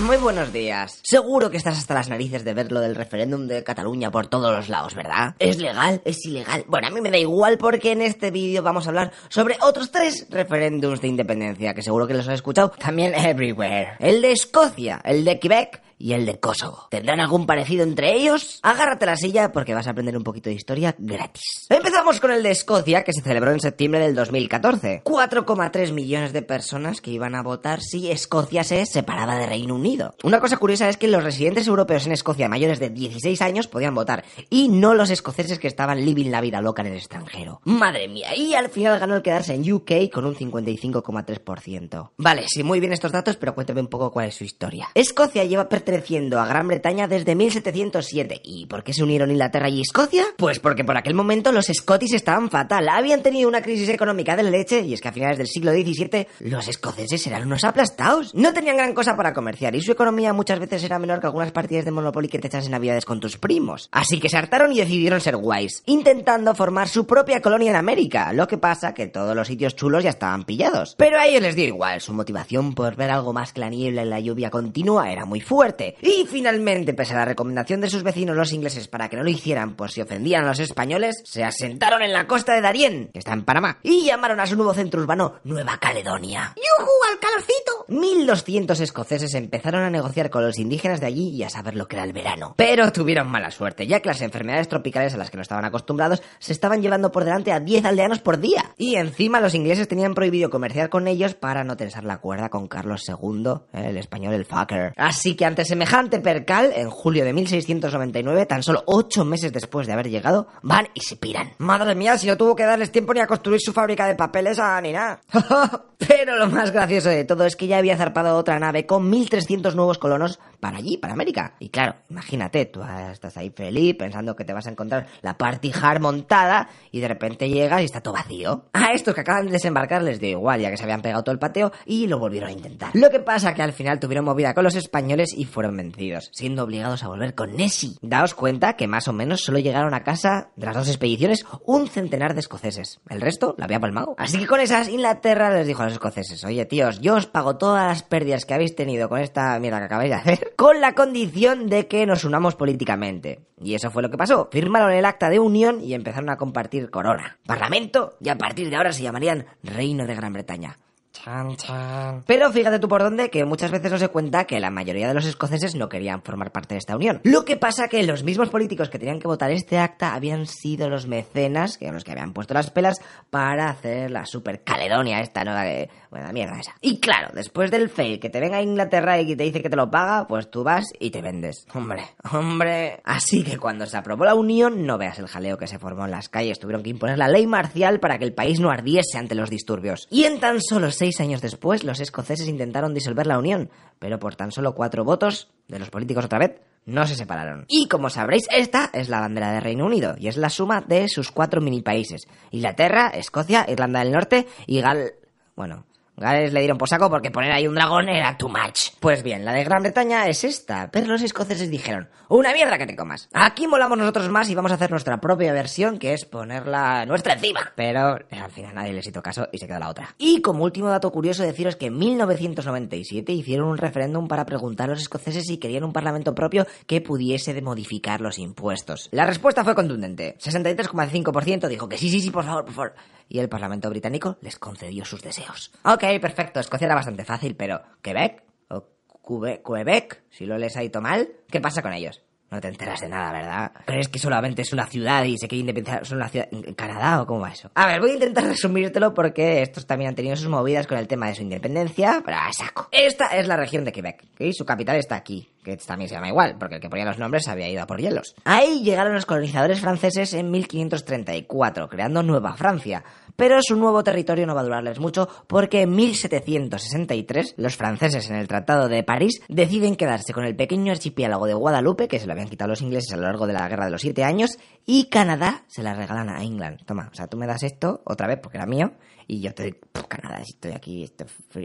Muy buenos días. Seguro que estás hasta las narices de ver lo del referéndum de Cataluña por todos los lados, ¿verdad? ¿Es legal? ¿Es ilegal? Bueno, a mí me da igual porque en este vídeo vamos a hablar sobre otros tres referéndums de independencia que seguro que los has escuchado también everywhere. El de Escocia, el de Quebec y el de Kosovo. ¿Tendrán algún parecido entre ellos? Agárrate la silla porque vas a aprender un poquito de historia gratis. Empezamos con el de Escocia, que se celebró en septiembre del 2014. 4,3 millones de personas que iban a votar si Escocia se separaba de Reino Unido. Una cosa curiosa es que los residentes europeos en Escocia mayores de 16 años podían votar y no los escoceses que estaban living la vida loca en el extranjero. Madre mía, y al final ganó el quedarse en UK con un 55,3%. Vale, sí, muy bien estos datos, pero cuéntame un poco cuál es su historia. Escocia lleva perteneciendo a Gran Bretaña desde 1707. ¿Y por qué se unieron Inglaterra y Escocia? Pues porque por aquel momento los Scottish estaban fatal, habían tenido una crisis económica de leche y es que a finales del siglo XVII los escoceses eran unos aplastados. No tenían gran cosa para comerciar y su economía muchas veces era menor que algunas partidas de Monopoly que te echas en navidades con tus primos. Así que se hartaron y decidieron ser guays, intentando formar su propia colonia en América. Lo que pasa que todos los sitios chulos ya estaban pillados. Pero a ellos les dio igual, su motivación por ver algo más que la niebla y la lluvia continua era muy fuerte. Y finalmente, pese a la recomendación de sus vecinos los ingleses para que no lo hicieran por si ofendían a los españoles, se asentaron en la costa de Darién, que está en Panamá, y llamaron a su nuevo centro urbano Nueva Caledonia. ¡Yujú, al calorcito! 1200 escoceses empezaron a negociar con los indígenas de allí y a saber lo que era el verano. Pero tuvieron mala suerte, ya que las enfermedades tropicales a las que no estaban acostumbrados se estaban llevando por delante a 10 aldeanos por día. Y encima los ingleses tenían prohibido comerciar con ellos para no tensar la cuerda con Carlos II, el español el fucker. Así que ante semejante percal, en julio de 1699, tan solo 8 meses después de haber llegado, van y se piran. Madre mía, si no tuvo que darles tiempo ni a construir su fábrica de papeles a ni nada. Pero lo más gracioso de todo es que ya había zarpado otra nave con 1300 nuevos colonos para allí, para América. Y claro, imagínate, tú estás ahí feliz pensando que te vas a encontrar la party hard montada y de repente llegas y está todo vacío. A estos que acaban de desembarcar les dio igual, ya que se habían pegado todo el pateo y lo volvieron a intentar. Lo que pasa que al final tuvieron movida con los españoles y fueron vencidos, siendo obligados a volver con Nessie. Daos cuenta que más o menos solo llegaron a casa de las dos expediciones un centenar de escoceses. El resto la había palmado. Así que con esas, Inglaterra les dijo a los escoceses, oye tíos, yo os pago todas las pérdidas que habéis tenido con esta mierda que acabáis de hacer, con la condición de que nos unamos políticamente. Y eso fue lo que pasó. Firmaron el acta de unión y empezaron a compartir corona, parlamento y a partir de ahora se llamarían Reino de Gran Bretaña. Chan, chan. Pero fíjate tú por dónde que muchas veces no se cuenta que la mayoría de los escoceses no querían formar parte de esta unión. Lo que pasa que los mismos políticos que tenían que votar este acta habían sido los mecenas, que eran los que habían puesto las pelas para hacer la super Caledonia esta nueva de... Bueno, la mierda esa. Y claro, después del fail que te venga a Inglaterra y que te dice que te lo paga, pues tú vas y te vendes. Hombre, hombre. Así que cuando se aprobó la unión, no veas el jaleo que se formó en las calles. Tuvieron que imponer la ley marcial para que el país no ardiese ante los disturbios. Y en tan solo seis años después, los escoceses intentaron disolver la unión, pero por tan solo cuatro votos de los políticos otra vez, no se separaron. Y como sabréis, esta es la bandera de Reino Unido, y es la suma de sus cuatro mini países. Inglaterra, Escocia, Irlanda del Norte y Gal... Bueno, Gales le dieron por saco porque poner ahí un dragón era too much. Pues bien, la de Gran Bretaña es esta, pero los escoceses dijeron, una mierda que te comas. Aquí molamos nosotros más y vamos a hacer nuestra propia versión, que es ponerla nuestra encima. Pero eh, al final nadie les hizo caso y se quedó la otra. Y como último dato curioso deciros que en 1997 hicieron un referéndum para preguntar a los escoceses si querían un parlamento propio que pudiese modificar los impuestos. La respuesta fue contundente. 63,5% dijo que sí, sí, sí, por favor, por favor. Y el parlamento británico les concedió sus deseos. Ok, perfecto, Escocia era bastante fácil, pero ¿Quebec? ¿O Quebec? Si lo ha ido mal, ¿qué pasa con ellos? No te enteras de nada, ¿verdad? ¿Crees que solamente es una ciudad y se quiere independizar? ¿Son una ciudad en Canadá o cómo va eso? A ver, voy a intentar resumírtelo porque estos también han tenido sus movidas con el tema de su independencia, pero a saco. Esta es la región de Quebec, y su capital está aquí, que también se llama igual, porque el que ponía los nombres había ido a por hielos. Ahí llegaron los colonizadores franceses en 1534, creando Nueva Francia, Pero su nuevo territorio no va a durarles mucho porque en 1763 los franceses en el Tratado de París deciden quedarse con el pequeño archipiélago de Guadalupe, que se lo habían quitado los ingleses a lo largo de la Guerra de los Siete Años, y Canadá se la regalan a England. Toma, o sea, tú me das esto otra vez porque era mío y yo te doy Canadá, si estoy aquí, esto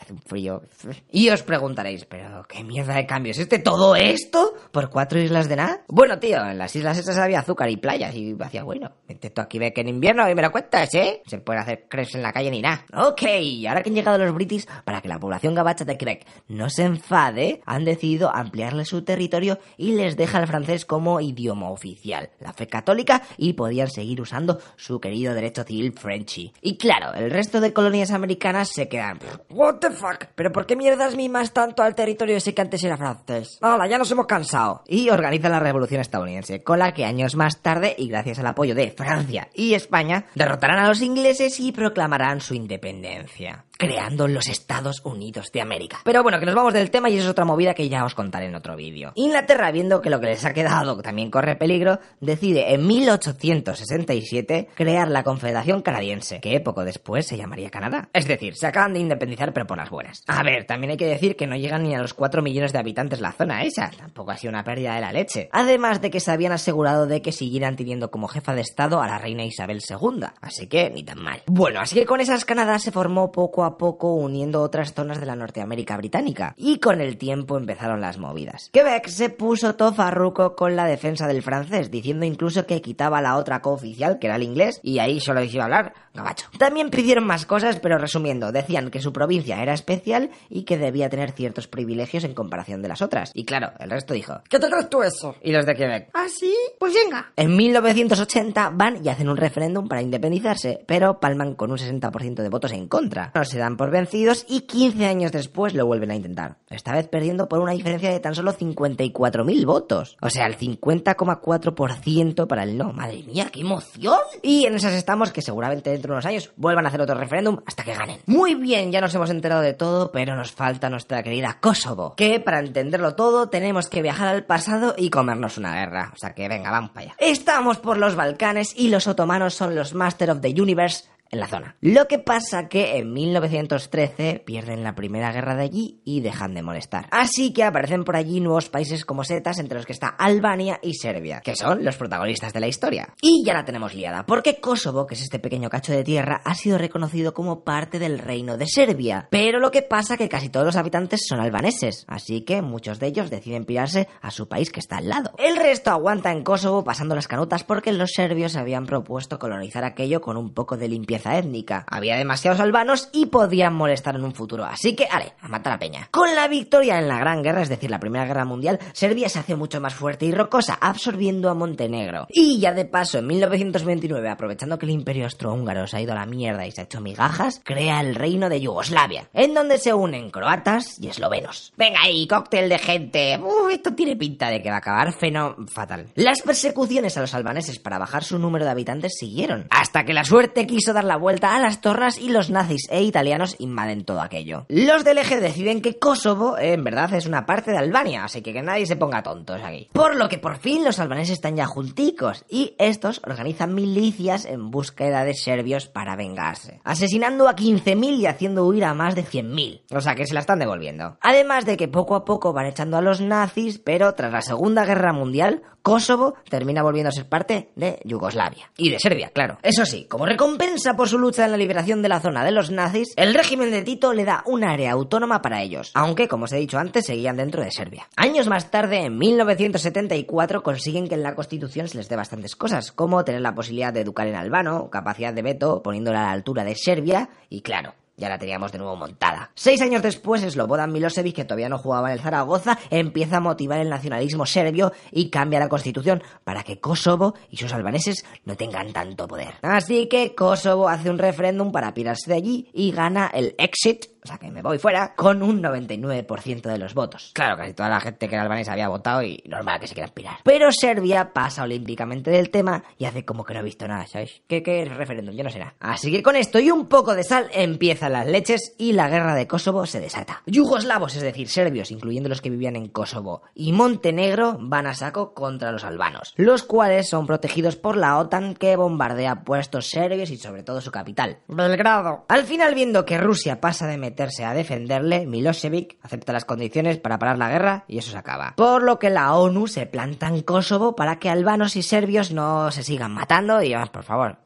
hace un frío. Y os preguntaréis, pero ¿qué mierda de cambio es este? ¿Todo esto? ¿Por cuatro islas de nada? Bueno, tío, en las islas estas había azúcar y playas y hacía, bueno, vente tú aquí ve que en invierno y me lo cuentas, ¿eh? Se puede hacer crepes en la calle ni nada. Ok, ahora que han llegado los british, para que la población gabacha de Quebec no se enfade, han decidido ampliarle su territorio y les deja el francés como idioma oficial, la fe católica, y podían seguir usando su querido derecho civil Frenchy. Y claro, el resto de colonias americanas se quedan. What the fuck? ¿Pero por qué mierdas mimas tanto al territorio ese que antes era francés? Hola, ya nos hemos cansado. Y organizan la revolución estadounidense, con la que años más tarde, y gracias al apoyo de Francia y España, derrotarán a los ingleses y proclamarán su independencia creando los Estados Unidos de América. Pero bueno, que nos vamos del tema y eso es otra movida que ya os contaré en otro vídeo. Inglaterra, viendo que lo que les ha quedado también corre peligro, decide en 1867 crear la Confederación Canadiense, que poco después se llamaría Canadá. Es decir, se acaban de independizar pero por las buenas. A ver, también hay que decir que no llegan ni a los 4 millones de habitantes la zona esa, tampoco ha sido una pérdida de la leche. Además de que se habían asegurado de que siguieran teniendo como jefa de Estado a la reina Isabel II, así que ni tan mal. Bueno, así que con esas Canadá se formó poco a poco uniendo otras zonas de la Norteamérica británica, y con el tiempo empezaron las movidas. Quebec se puso tofarruco con la defensa del francés, diciendo incluso que quitaba la otra cooficial, que era el inglés, y ahí solo iba a hablar gabacho. También pidieron más cosas, pero resumiendo, decían que su provincia era especial y que debía tener ciertos privilegios en comparación de las otras. Y claro, el resto dijo, ¿qué te crees tú eso? Y los de Quebec, ¿ah, sí? Pues venga. En 1980 van y hacen un referéndum para independizarse, pero palman con un 60% de votos en contra. No se dan por vencidos y 15 años después lo vuelven a intentar. Esta vez perdiendo por una diferencia de tan solo 54.000 votos. O sea, el 50,4% para el no. Madre mía, qué emoción. Y en esas estamos que seguramente dentro de unos años vuelvan a hacer otro referéndum hasta que ganen. Muy bien, ya nos hemos enterado de todo, pero nos falta nuestra querida Kosovo. Que para entenderlo todo tenemos que viajar al pasado y comernos una guerra. O sea que venga, vamos para allá. Estamos por los Balcanes y los otomanos son los Master of the Universe en la zona. Lo que pasa que en 1913 pierden la primera guerra de allí y dejan de molestar. Así que aparecen por allí nuevos países como setas, entre los que está Albania y Serbia, que son los protagonistas de la historia. Y ya la tenemos liada, porque Kosovo, que es este pequeño cacho de tierra, ha sido reconocido como parte del reino de Serbia. Pero lo que pasa que casi todos los habitantes son albaneses, así que muchos de ellos deciden pirarse a su país que está al lado. El resto aguanta en Kosovo pasando las canutas porque los serbios habían propuesto colonizar aquello con un poco de limpieza étnica. Había demasiados albanos y podían molestar en un futuro. Así que, ale, a matar a peña. Con la victoria en la Gran Guerra, es decir, la Primera Guerra Mundial, Serbia se hace mucho más fuerte y rocosa, absorbiendo a Montenegro. Y ya de paso, en 1929, aprovechando que el imperio austrohúngaro se ha ido a la mierda y se ha hecho migajas, crea el reino de Yugoslavia, en donde se unen croatas y eslovenos. Venga ahí, cóctel de gente. esto tiene pinta de que va a acabar feno fatal. Las persecuciones a los albaneses para bajar su número de habitantes siguieron, hasta que la suerte quiso dar la vuelta a las tornas y los nazis e italianos invaden todo aquello. Los del eje deciden que Kosovo en verdad es una parte de Albania, así que que nadie se ponga tontos aquí. Por lo que por fin los albaneses están ya junticos y estos organizan milicias en búsqueda de serbios para vengarse, asesinando a 15.000 y haciendo huir a más de 100.000. O sea que se la están devolviendo. Además de que poco a poco van echando a los nazis, pero tras la Segunda Guerra Mundial, Kosovo termina volviendo a ser parte de Yugoslavia. Y de Serbia, claro. Eso sí, como recompensa por su lucha en la liberación de la zona de los nazis, el régimen de Tito le da un área autónoma para ellos, aunque, como os he dicho antes, seguían dentro de Serbia. Años más tarde, en 1974, consiguen que en la Constitución se les dé bastantes cosas, como tener la posibilidad de educar en albano, capacidad de veto, poniéndola a la altura de Serbia, y claro, ya la teníamos de nuevo montada. Seis años después, Slobodan Milosevic, que todavía no jugaba en el Zaragoza, empieza a motivar el nacionalismo serbio y cambia la constitución para que Kosovo y sus albaneses no tengan tanto poder. Así que Kosovo hace un referéndum para pirarse de allí y gana el exit sea que me voy fuera con un 99% de los votos. Claro, casi toda la gente que era albanesa había votado y normal que se quieran pirar. Pero Serbia pasa olímpicamente del tema y hace como que no ha visto nada, ¿sabéis? ¿Qué, qué es referéndum? Yo no sé nada. Así que con esto y un poco de sal empiezan las leches y la guerra de Kosovo se desata. Yugoslavos, es decir, serbios, incluyendo los que vivían en Kosovo, y Montenegro van a saco contra los albanos, los cuales son protegidos por la OTAN que bombardea puestos serbios y sobre todo su capital, Belgrado. Al final, viendo que Rusia pasa de meterse a defenderle, Milosevic acepta las condiciones para parar la guerra y eso se acaba. Por lo que la ONU se planta en Kosovo para que albanos y serbios no se sigan matando y vamos, por favor,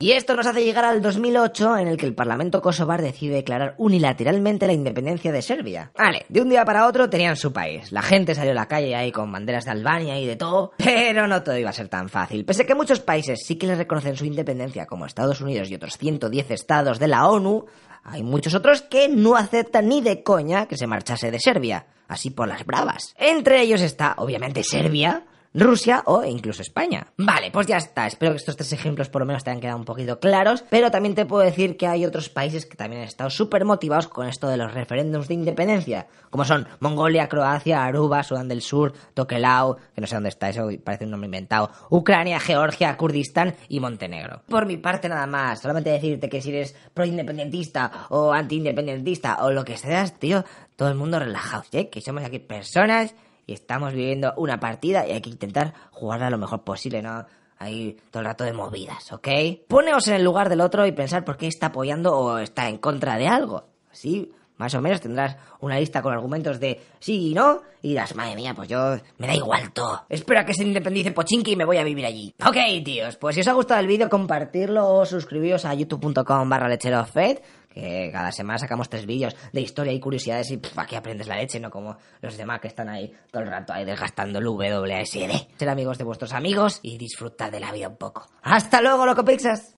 Y esto nos hace llegar al 2008 en el que el Parlamento kosovar decide declarar unilateralmente la independencia de Serbia. Vale, de un día para otro tenían su país. La gente salió a la calle ahí con banderas de Albania y de todo, pero no todo iba a ser tan fácil. Pese a que muchos países sí que les reconocen su independencia, como Estados Unidos y otros 110 estados de la ONU, hay muchos otros que no aceptan ni de coña que se marchase de Serbia, así por las bravas. Entre ellos está, obviamente, Serbia, Rusia o incluso España. Vale, pues ya está. Espero que estos tres ejemplos por lo menos te hayan quedado un poquito claros, pero también te puedo decir que hay otros países que también han estado súper motivados con esto de los referéndums de independencia, como son Mongolia, Croacia, Aruba, Sudán del Sur, Tokelau, que no sé dónde está eso, parece un nombre inventado, Ucrania, Georgia, Kurdistán y Montenegro. Por mi parte nada más, solamente decirte que si eres pro-independentista o anti-independentista o lo que seas, tío, todo el mundo relajado, ¿eh? Que somos aquí personas y estamos viviendo una partida y hay que intentar jugarla lo mejor posible, ¿no? Ahí todo el rato de movidas, ¿ok? Poneos en el lugar del otro y pensar por qué está apoyando o está en contra de algo. Así, más o menos tendrás una lista con argumentos de sí y no, y dirás, madre mía, pues yo me da igual todo. Espero que se independice Pochinki y me voy a vivir allí. Ok, tíos, pues si os ha gustado el vídeo, compartirlo o suscribiros a youtube.com barra lecherofed, cada semana sacamos tres vídeos de historia y curiosidades y pff, aquí aprendes la leche, no como los demás que están ahí todo el rato ahí desgastando el WASD. Ser amigos de vuestros amigos y disfrutar de la vida un poco. ¡Hasta luego, loco pixas!